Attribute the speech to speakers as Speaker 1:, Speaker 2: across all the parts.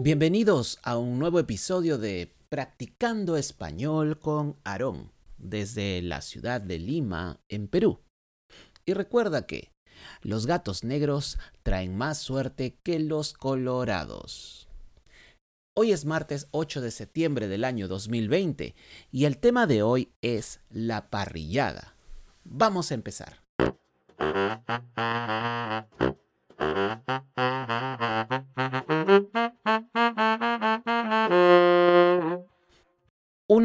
Speaker 1: Bienvenidos a un nuevo episodio de Practicando Español con Aarón desde la ciudad de Lima, en Perú. Y recuerda que los gatos negros traen más suerte que los colorados. Hoy es martes 8 de septiembre del año 2020 y el tema de hoy es la parrillada. Vamos a empezar.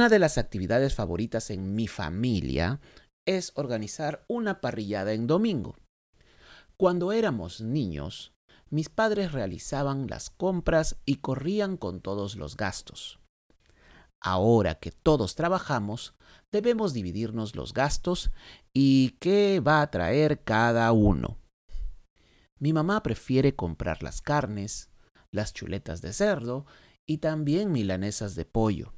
Speaker 1: Una de las actividades favoritas en mi familia es organizar una parrillada en domingo. Cuando éramos niños, mis padres realizaban las compras y corrían con todos los gastos. Ahora que todos trabajamos, debemos dividirnos los gastos y qué va a traer cada uno. Mi mamá prefiere comprar las carnes, las chuletas de cerdo y también milanesas de pollo.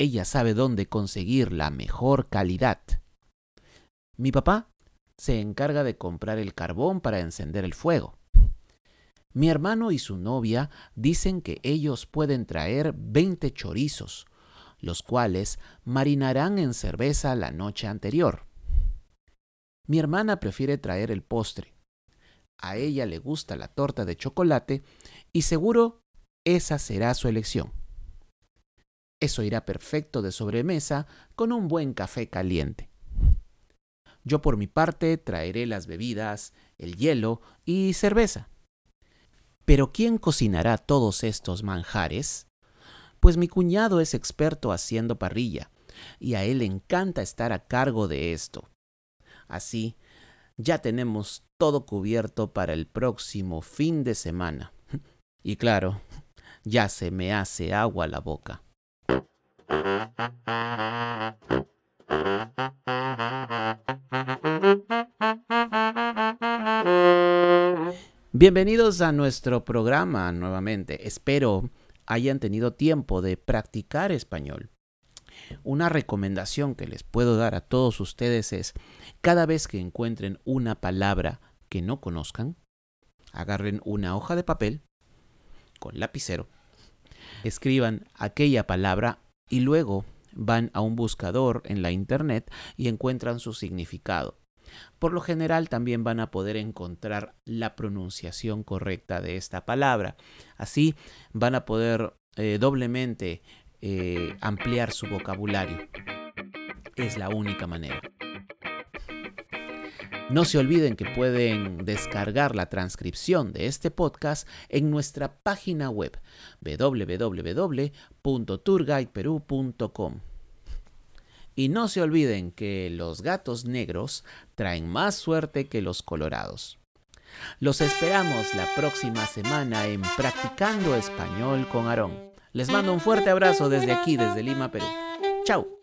Speaker 1: Ella sabe dónde conseguir la mejor calidad. Mi papá se encarga de comprar el carbón para encender el fuego. Mi hermano y su novia dicen que ellos pueden traer 20 chorizos, los cuales marinarán en cerveza la noche anterior. Mi hermana prefiere traer el postre. A ella le gusta la torta de chocolate y seguro esa será su elección. Eso irá perfecto de sobremesa con un buen café caliente. Yo por mi parte traeré las bebidas, el hielo y cerveza. Pero ¿quién cocinará todos estos manjares? Pues mi cuñado es experto haciendo parrilla, y a él le encanta estar a cargo de esto. Así, ya tenemos todo cubierto para el próximo fin de semana. Y claro, ya se me hace agua la boca. Bienvenidos a nuestro programa nuevamente. Espero hayan tenido tiempo de practicar español. Una recomendación que les puedo dar a todos ustedes es, cada vez que encuentren una palabra que no conozcan, agarren una hoja de papel con lapicero, escriban aquella palabra y luego van a un buscador en la internet y encuentran su significado. Por lo general también van a poder encontrar la pronunciación correcta de esta palabra. Así van a poder eh, doblemente eh, ampliar su vocabulario. Es la única manera. No se olviden que pueden descargar la transcripción de este podcast en nuestra página web www.tourguideperú.com. Y no se olviden que los gatos negros traen más suerte que los colorados. Los esperamos la próxima semana en Practicando Español con Aarón. Les mando un fuerte abrazo desde aquí, desde Lima, Perú. Chao.